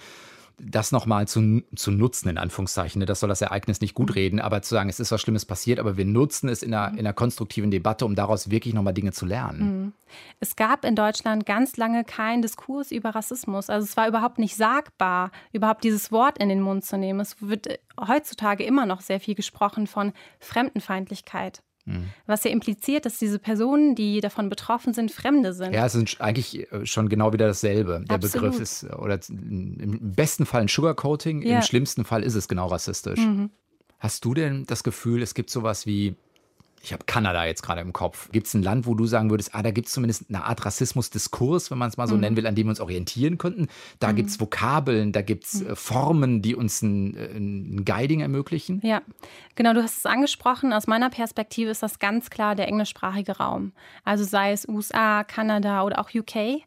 Speaker 2: das nochmal zu, zu nutzen, in Anführungszeichen. Ne? Das soll das Ereignis nicht gut reden, aber zu sagen, es ist was Schlimmes passiert, aber wir nutzen es in einer, in einer konstruktiven Debatte, um daraus wirklich nochmal Dinge zu lernen.
Speaker 3: Mhm. Es gab in Deutschland ganz lange keinen Diskurs über Rassismus. Also es war überhaupt nicht sagbar, überhaupt dieses Wort in den Mund zu nehmen. Es wird heutzutage immer noch sehr viel gesprochen von Fremdenfeindlichkeit. Mhm. Was ja impliziert, dass diese Personen, die davon betroffen sind, Fremde sind.
Speaker 2: Ja, es ist eigentlich äh, schon genau wieder dasselbe. Der Absolut. Begriff ist, oder im besten Fall ein Sugarcoating, ja. im schlimmsten Fall ist es genau rassistisch. Mhm. Hast du denn das Gefühl, es gibt sowas wie ich habe Kanada jetzt gerade im Kopf. Gibt es ein Land, wo du sagen würdest, ah, da gibt es zumindest eine Art Rassismusdiskurs, wenn man es mal so mhm. nennen will, an dem wir uns orientieren könnten? Da mhm. gibt es Vokabeln, da gibt es mhm. Äh, Formen, die uns ein, äh, ein Guiding ermöglichen?
Speaker 3: Ja, genau, du hast es angesprochen. Aus meiner Perspektive ist das ganz klar der englischsprachige Raum. Also sei es USA, Kanada oder auch UK.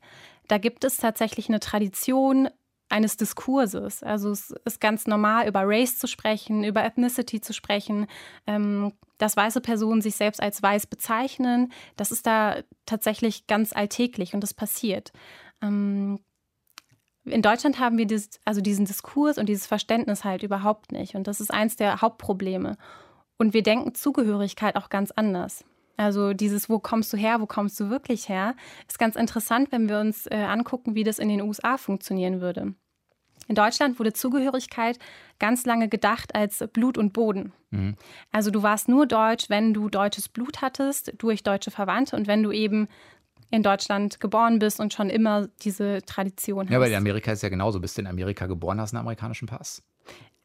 Speaker 3: Da gibt es tatsächlich eine Tradition, eines Diskurses. Also es ist ganz normal, über Race zu sprechen, über Ethnicity zu sprechen, ähm, dass weiße Personen sich selbst als weiß bezeichnen. Das ist da tatsächlich ganz alltäglich und das passiert. Ähm, in Deutschland haben wir dieses, also diesen Diskurs und dieses Verständnis halt überhaupt nicht. Und das ist eins der Hauptprobleme. Und wir denken Zugehörigkeit auch ganz anders. Also dieses, wo kommst du her, wo kommst du wirklich her, ist ganz interessant, wenn wir uns äh, angucken, wie das in den USA funktionieren würde. In Deutschland wurde Zugehörigkeit ganz lange gedacht als Blut und Boden. Mhm. Also du warst nur deutsch, wenn du deutsches Blut hattest, durch deutsche Verwandte und wenn du eben in Deutschland geboren bist und schon immer diese Tradition hast.
Speaker 2: Ja, aber in Amerika ist ja genauso. Bist du in Amerika geboren, hast einen amerikanischen Pass.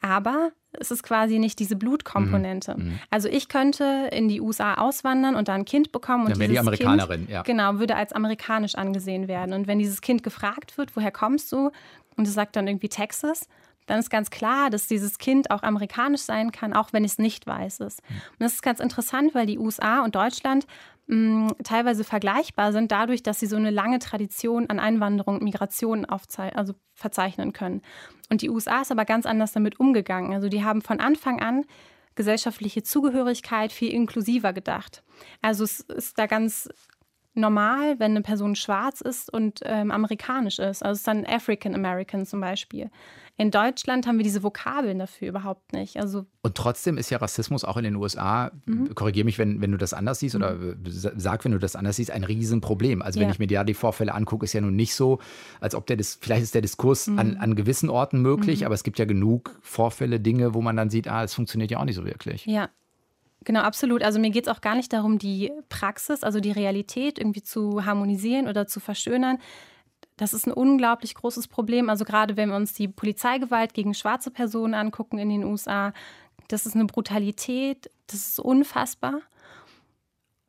Speaker 3: Aber es ist quasi nicht diese Blutkomponente. Mhm. mhm. Also ich könnte in die USA auswandern und da ein Kind bekommen und
Speaker 2: Dann wäre die Amerikanerin,
Speaker 3: kind,
Speaker 2: ja.
Speaker 3: Genau, würde als amerikanisch angesehen werden. Und wenn dieses Kind gefragt wird, woher kommst du, und es sagt dann irgendwie Texas, dann ist ganz klar, dass dieses Kind auch amerikanisch sein kann, auch wenn es nicht weiß ist. Und das ist ganz interessant, weil die USA und Deutschland mh, teilweise vergleichbar sind, dadurch, dass sie so eine lange Tradition an Einwanderung und Migration also verzeichnen können. Und die USA ist aber ganz anders damit umgegangen. Also die haben von Anfang an gesellschaftliche Zugehörigkeit viel inklusiver gedacht. Also es ist da ganz normal, wenn eine Person schwarz ist und ähm, amerikanisch ist. Also es ist dann African American zum Beispiel. In Deutschland haben wir diese Vokabeln dafür überhaupt nicht. Also
Speaker 2: und trotzdem ist ja Rassismus auch in den USA, mhm. korrigiere mich, wenn, wenn du das anders siehst mhm. oder sag, wenn du das anders siehst, ein Riesenproblem. Also wenn ja. ich mir da die Vorfälle angucke, ist ja nun nicht so, als ob der, vielleicht ist der Diskurs mhm. an, an gewissen Orten möglich, mhm. aber es gibt ja genug Vorfälle, Dinge, wo man dann sieht, ah, es funktioniert ja auch nicht so wirklich.
Speaker 3: Ja, Genau, absolut. Also mir geht es auch gar nicht darum, die Praxis, also die Realität irgendwie zu harmonisieren oder zu verschönern. Das ist ein unglaublich großes Problem. Also gerade wenn wir uns die Polizeigewalt gegen schwarze Personen angucken in den USA, das ist eine Brutalität, das ist unfassbar.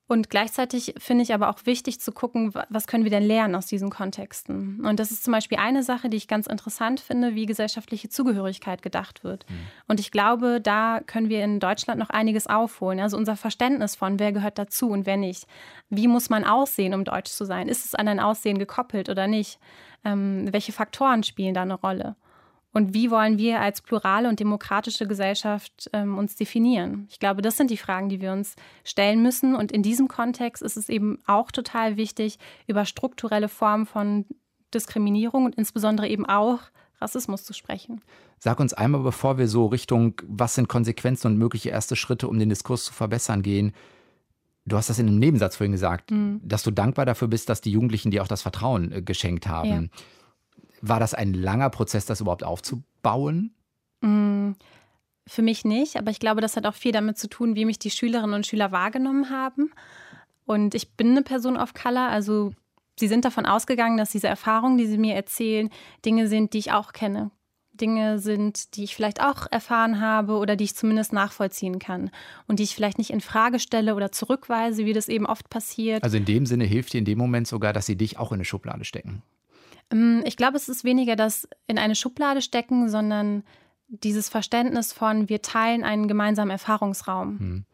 Speaker 3: Und gleichzeitig finde ich aber auch wichtig zu gucken, was können wir denn lernen aus diesen Kontexten. Und das ist zum Beispiel eine Sache, die ich ganz interessant finde, wie gesellschaftliche Zugehörigkeit gedacht wird. Mhm. Und ich glaube, da können wir in Deutschland noch einiges aufholen. Also unser Verständnis von, wer gehört dazu und wer nicht. Wie muss man aussehen, um deutsch zu sein? Ist es an ein Aussehen gekoppelt oder nicht? Ähm, welche Faktoren spielen da eine Rolle? Und wie wollen wir als plurale und demokratische Gesellschaft ähm, uns definieren? Ich glaube, das sind die Fragen, die wir uns stellen müssen. Und in diesem Kontext ist es eben auch total wichtig, über strukturelle Formen von Diskriminierung und insbesondere eben auch Rassismus zu sprechen.
Speaker 2: Sag uns einmal, bevor wir so Richtung, was sind Konsequenzen und mögliche erste Schritte, um den Diskurs zu verbessern, gehen. Du hast das in einem Nebensatz vorhin gesagt, mhm. dass du dankbar dafür bist, dass die Jugendlichen dir auch das Vertrauen äh, geschenkt haben. Ja. War das ein langer Prozess, das überhaupt aufzubauen?
Speaker 3: Mm, für mich nicht, aber ich glaube, das hat auch viel damit zu tun, wie mich die Schülerinnen und Schüler wahrgenommen haben. Und ich bin eine Person of Color, also sie sind davon ausgegangen, dass diese Erfahrungen, die sie mir erzählen, Dinge sind, die ich auch kenne. Dinge sind, die ich vielleicht auch erfahren habe oder die ich zumindest nachvollziehen kann und die ich vielleicht nicht in Frage stelle oder zurückweise, wie das eben oft passiert.
Speaker 2: Also in dem Sinne hilft dir in dem Moment sogar, dass sie dich auch in eine Schublade stecken.
Speaker 3: Ähm, ich glaube, es ist weniger das in eine Schublade stecken, sondern dieses Verständnis von, wir teilen einen gemeinsamen Erfahrungsraum.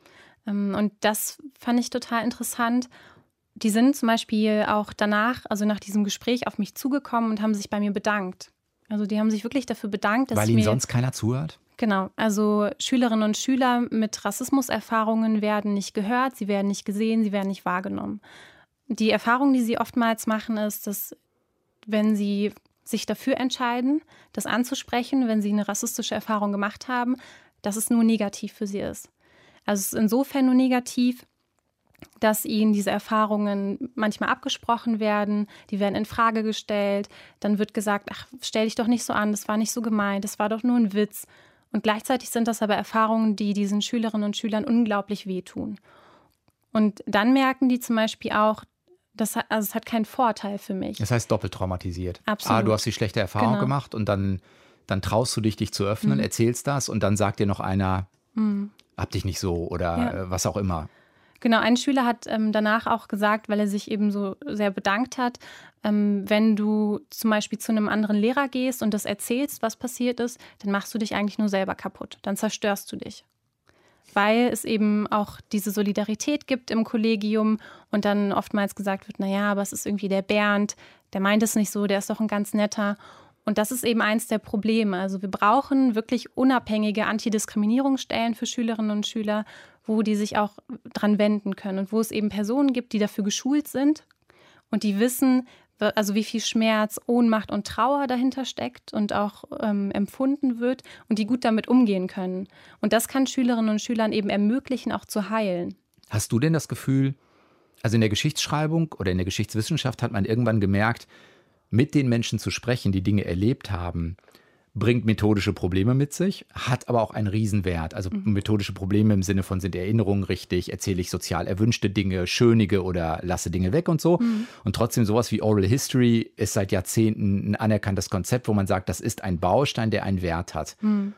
Speaker 3: Mhm. Und das fand ich total interessant. Die sind zum Beispiel auch danach, also nach diesem Gespräch, auf mich zugekommen und haben sich bei mir bedankt. Also die haben sich wirklich dafür bedankt,
Speaker 2: dass Weil ihnen sonst keiner zuhört?
Speaker 3: Genau, also Schülerinnen und Schüler mit Rassismuserfahrungen werden nicht gehört, sie werden nicht gesehen, sie werden nicht wahrgenommen. Die Erfahrung, die sie oftmals machen, ist, dass wenn sie sich dafür entscheiden, das anzusprechen, wenn sie eine rassistische Erfahrung gemacht haben, dass es nur negativ für sie ist. Also es ist insofern nur negativ, dass ihnen diese Erfahrungen manchmal abgesprochen werden, die werden in Frage gestellt, dann wird gesagt, ach, stell dich doch nicht so an, das war nicht so gemeint, das war doch nur ein Witz. Und gleichzeitig sind das aber Erfahrungen, die diesen Schülerinnen und Schülern unglaublich wehtun. Und dann merken die zum Beispiel auch, das hat, also es hat keinen Vorteil für mich.
Speaker 2: Das heißt doppelt traumatisiert.
Speaker 3: Absolut.
Speaker 2: Ah, du hast die schlechte Erfahrung genau. gemacht und dann, dann traust du dich, dich zu öffnen, mhm. erzählst das und dann sagt dir noch einer, mhm. hab dich nicht so oder ja. Äh, was auch immer.
Speaker 3: Genau, ein Schüler hat ähm, danach auch gesagt, weil er sich eben so sehr bedankt hat, ähm, wenn du zum Beispiel zu einem anderen Lehrer gehst und das erzählst, was passiert ist, dann machst du dich eigentlich nur selber kaputt. Dann zerstörst du dich weil es eben auch diese Solidarität gibt im Kollegium und dann oftmals gesagt wird, naja, aber es ist irgendwie der Bernd, der meint es nicht so, der ist doch ein ganz netter. Und das ist eben eins der Probleme. Also wir brauchen wirklich unabhängige Antidiskriminierungsstellen für Schülerinnen und Schüler, wo die sich auch dran wenden können und wo es eben Personen gibt, die dafür geschult sind und die wissen, also wie viel Schmerz, Ohnmacht und Trauer dahinter steckt und auch ähm, empfunden wird und die gut damit umgehen können. Und das kann Schülerinnen und Schülern eben ermöglichen, auch zu heilen.
Speaker 2: Hast du denn das Gefühl, also in der Geschichtsschreibung oder in der Geschichtswissenschaft hat man irgendwann gemerkt, mit den Menschen zu sprechen, die Dinge erlebt haben, bringt methodische Probleme mit sich, hat aber auch einen Riesenwert. Also mhm. methodische Probleme im Sinne von sind Erinnerungen richtig, erzähle ich sozial erwünschte Dinge, schönige oder lasse Dinge weg und so. Mhm. Und trotzdem sowas wie Oral History ist seit Jahrzehnten ein anerkanntes Konzept, wo man sagt, das ist ein Baustein, der einen Wert hat. Mhm.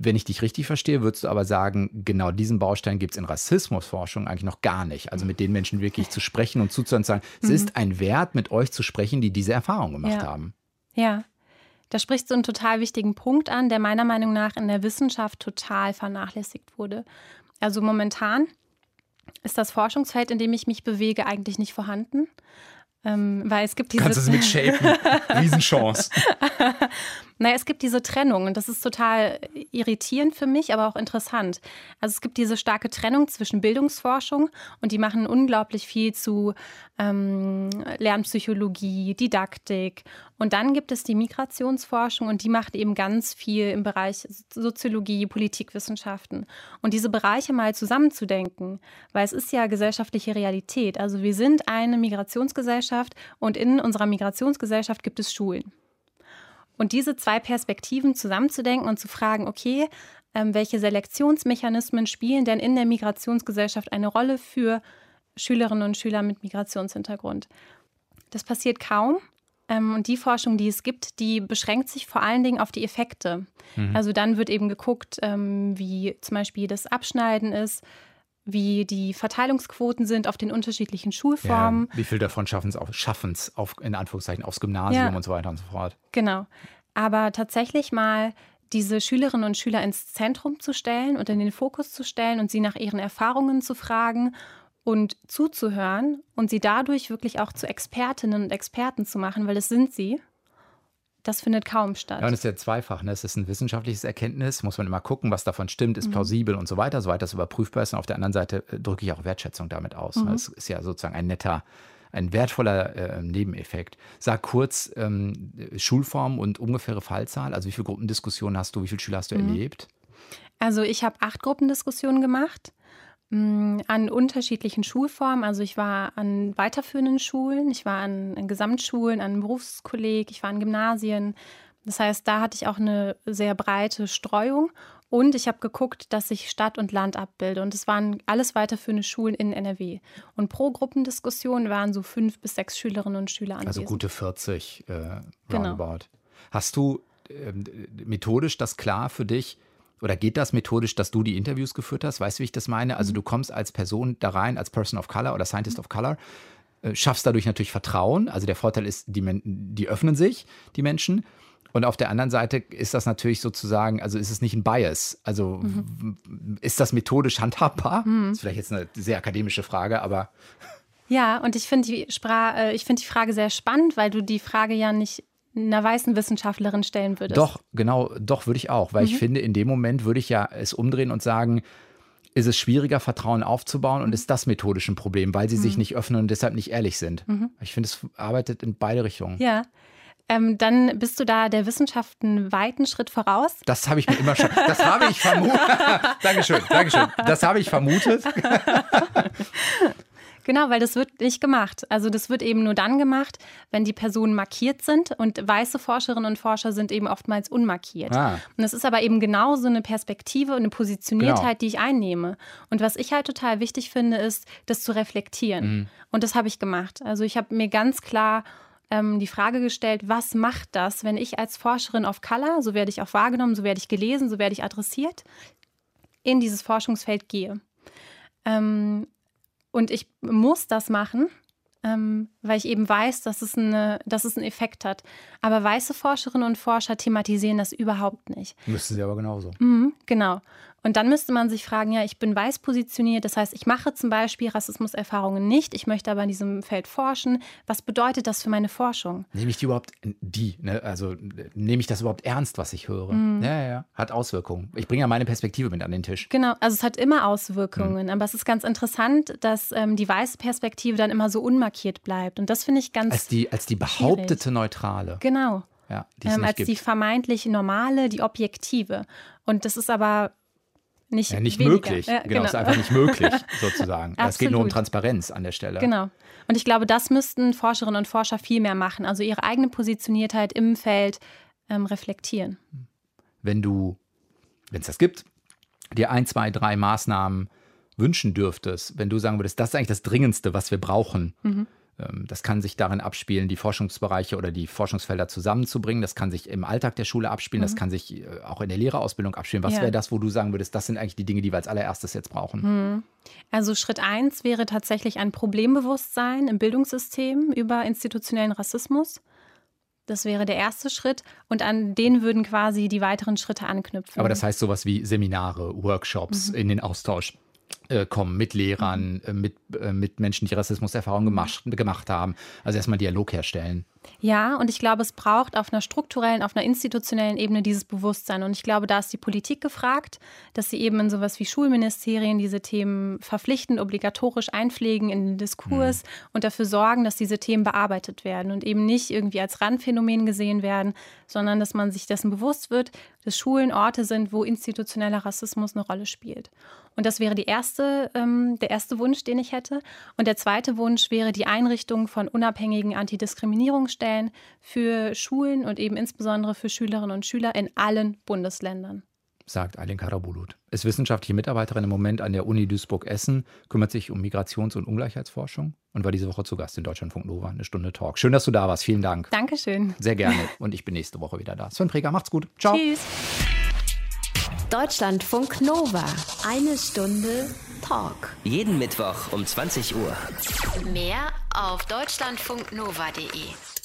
Speaker 2: Wenn ich dich richtig verstehe, würdest du aber sagen, genau diesen Baustein gibt es in Rassismusforschung eigentlich noch gar nicht. Also mit den Menschen wirklich zu sprechen und zuzuhören und sagen, es mhm. ist ein Wert, mit euch zu sprechen, die diese Erfahrung gemacht
Speaker 3: ja.
Speaker 2: haben.
Speaker 3: Ja, da sprichst du einen total wichtigen Punkt an, der meiner Meinung nach in der Wissenschaft total vernachlässigt wurde. Also momentan ist das Forschungsfeld, in dem ich mich bewege, eigentlich nicht vorhanden. Ähm, weil es gibt diese.
Speaker 2: Kannst es mitshapen. Riesenchance.
Speaker 3: naja, es gibt diese Trennung und das ist total irritierend für mich, aber auch interessant. Also es gibt diese starke Trennung zwischen Bildungsforschung und die machen unglaublich viel zu ähm, Lernpsychologie, Didaktik. Und dann gibt es die Migrationsforschung und die macht eben ganz viel im Bereich Soziologie, Politikwissenschaften. Und diese Bereiche mal zusammenzudenken, weil es ist ja gesellschaftliche Realität. Also wir sind eine Migrationsgesellschaft und in unserer Migrationsgesellschaft gibt es Schulen. Und diese zwei Perspektiven zusammenzudenken und zu fragen, okay, ähm, welche Selektionsmechanismen spielen denn in der Migrationsgesellschaft eine Rolle für Schülerinnen und Schüler mit Migrationshintergrund? Das passiert kaum. Ähm, und die Forschung, die es gibt, die beschränkt sich vor allen Dingen auf die Effekte. Mhm. Also dann wird eben geguckt, ähm, wie zum Beispiel das Abschneiden ist, wie die Verteilungsquoten sind auf den unterschiedlichen Schulformen.
Speaker 2: Ja, wie viel davon schaffen es auf, schaffen's auf, in Anführungszeichen aufs Gymnasium ja. und so weiter und so fort.
Speaker 3: Genau. Aber tatsächlich mal diese Schülerinnen und Schüler ins Zentrum zu stellen und in den Fokus zu stellen und sie nach ihren Erfahrungen zu fragen und zuzuhören und sie dadurch wirklich auch zu Expertinnen und Experten zu machen, weil das sind sie. Das findet kaum statt.
Speaker 2: Ja, und es ist ja zweifach. Ne? Es ist ein wissenschaftliches Erkenntnis, muss man immer gucken, was davon stimmt, ist mhm. plausibel und so weiter, soweit das überprüfbar ist. Und auf der anderen Seite äh, drücke ich auch Wertschätzung damit aus. Mhm. Das ist ja sozusagen ein netter, ein wertvoller äh, Nebeneffekt. Sag kurz ähm, Schulform und ungefähre Fallzahl. Also wie viele Gruppendiskussionen hast du, wie viele Schüler hast du mhm. erlebt?
Speaker 3: Also ich habe acht Gruppendiskussionen gemacht an unterschiedlichen Schulformen. Also ich war an weiterführenden Schulen, ich war an, an Gesamtschulen, an Berufskolleg, ich war an Gymnasien. Das heißt, da hatte ich auch eine sehr breite Streuung und ich habe geguckt, dass ich Stadt und Land abbilde. Und es waren alles weiterführende Schulen in NRW. Und pro Gruppendiskussion waren so fünf bis sechs Schülerinnen und Schüler
Speaker 2: also anwesend. Also gute 40 äh, genau. roundabout. Genau. Hast du äh, methodisch das klar für dich? Oder geht das methodisch, dass du die Interviews geführt hast? Weißt du, wie ich das meine? Also mhm. du kommst als Person da rein, als Person of Color oder Scientist mhm. of Color, äh, schaffst dadurch natürlich Vertrauen. Also der Vorteil ist, die, die öffnen sich, die Menschen. Und auf der anderen Seite ist das natürlich sozusagen, also ist es nicht ein Bias. Also mhm. ist das methodisch handhabbar? Mhm. Das ist vielleicht jetzt eine sehr akademische Frage, aber.
Speaker 3: Ja, und ich finde die, äh, find die Frage sehr spannend, weil du die Frage ja nicht einer weißen Wissenschaftlerin stellen würdest.
Speaker 2: Doch, genau, doch würde ich auch, weil mhm. ich finde, in dem Moment würde ich ja es umdrehen und sagen, ist es schwieriger, Vertrauen aufzubauen und ist das methodisch ein Problem, weil sie mhm. sich nicht öffnen und deshalb nicht ehrlich sind. Mhm. Ich finde, es arbeitet in beide Richtungen.
Speaker 3: Ja, ähm, dann bist du da der Wissenschaft einen weiten Schritt voraus.
Speaker 2: Das habe ich mir immer schon, das habe ich vermutet. Dankeschön, Dankeschön. Das habe ich vermutet.
Speaker 3: Genau, weil das wird nicht gemacht. Also das wird eben nur dann gemacht, wenn die Personen markiert sind und weiße Forscherinnen und Forscher sind eben oftmals unmarkiert. Ah. Und das ist aber eben genau so eine Perspektive und eine Positioniertheit, genau. die ich einnehme. Und was ich halt total wichtig finde, ist, das zu reflektieren. Mhm. Und das habe ich gemacht. Also ich habe mir ganz klar ähm, die Frage gestellt, was macht das, wenn ich als Forscherin of Color, so werde ich auch wahrgenommen, so werde ich gelesen, so werde ich adressiert, in dieses Forschungsfeld gehe. Ähm, und ich muss das machen, ähm, weil ich eben weiß, dass es, eine, dass es einen Effekt hat. Aber weiße Forscherinnen und Forscher thematisieren das überhaupt nicht.
Speaker 2: Müssen sie aber genauso.
Speaker 3: Mhm, genau. Und dann müsste man sich fragen, ja, ich bin weiß positioniert, das heißt, ich mache zum Beispiel Rassismuserfahrungen nicht, ich möchte aber in diesem Feld forschen. Was bedeutet das für meine Forschung?
Speaker 2: Nehme ich die überhaupt, die, ne? also nehme ich das überhaupt ernst, was ich höre? Mhm. Ja, ja, hat Auswirkungen. Ich bringe ja meine Perspektive mit an den Tisch.
Speaker 3: Genau, also es hat immer Auswirkungen, mhm. aber es ist ganz interessant, dass ähm, die weiße Perspektive dann immer so unmarkiert bleibt. Und das finde ich ganz.
Speaker 2: Als die, als die behauptete schwierig. Neutrale.
Speaker 3: Genau.
Speaker 2: Ja,
Speaker 3: die ähm, als gibt. die vermeintlich normale, die objektive. Und das ist aber nicht,
Speaker 2: ja, nicht möglich. Ja, genau, genau, ist einfach nicht möglich, sozusagen. es geht nur um Transparenz an der Stelle.
Speaker 3: Genau. Und ich glaube, das müssten Forscherinnen und Forscher viel mehr machen. Also ihre eigene Positioniertheit im Feld ähm, reflektieren.
Speaker 2: Wenn du, wenn es das gibt, dir ein, zwei, drei Maßnahmen wünschen dürftest, wenn du sagen würdest, das ist eigentlich das Dringendste, was wir brauchen, mhm. Ähm, das kann sich darin abspielen, die Forschungsbereiche oder die Forschungsfelder zusammenzubringen. Das kann sich im Alltag der Schule abspielen. Mhm. Das kann sich äh, auch in der Lehrerausbildung abspielen. Was ja. wäre das, wo du sagen würdest, das sind eigentlich die Dinge, die wir als allererstes jetzt brauchen?
Speaker 3: Mhm. Also Schritt eins wäre tatsächlich ein Problembewusstsein im Bildungssystem über institutionellen Rassismus. Das wäre der erste Schritt und an den würden quasi die weiteren Schritte anknüpfen.
Speaker 2: Aber das heißt sowas wie Seminare, Workshops mhm. in den Austausch äh, kommen mit Lehrern, mhm. äh, mit, äh, mit Menschen, die Rassismuserfahrungen gemacht, gemacht haben. Also erstmal Dialog herstellen.
Speaker 3: Ja, und ich glaube, es braucht auf einer strukturellen, auf einer institutionellen Ebene dieses Bewusstsein. Und ich glaube, da ist die Politik gefragt, dass sie eben in sowas wie Schulministerien diese Themen verpflichtend, obligatorisch einpflegen in den Diskurs mhm. und dafür sorgen, dass diese Themen bearbeitet werden und eben nicht irgendwie als Randphänomen gesehen werden, sondern dass man sich dessen bewusst wird, dass Schulen Orte sind, wo institutioneller Rassismus eine Rolle spielt. Und das wäre erste, ähm, der erste Wunsch, den ich hätte. Und der zweite Wunsch wäre die Einrichtung von unabhängigen Antidiskriminierungsstellen für Schulen und eben insbesondere für Schülerinnen und Schüler in allen Bundesländern
Speaker 2: sagt Aylin Karabulut. Ist wissenschaftliche Mitarbeiterin im Moment an der Uni Duisburg-Essen, kümmert sich um Migrations- und Ungleichheitsforschung und war diese Woche zu Gast in Deutschlandfunk Nova. Eine Stunde Talk. Schön, dass du da warst. Vielen Dank.
Speaker 3: Dankeschön.
Speaker 2: Sehr gerne. Und ich bin nächste Woche wieder da. Sven Preger, macht's gut. Ciao.
Speaker 3: Tschüss.
Speaker 1: Deutschlandfunk Nova. Eine Stunde Talk.
Speaker 4: Jeden Mittwoch um 20 Uhr.
Speaker 1: Mehr auf deutschlandfunknova.de.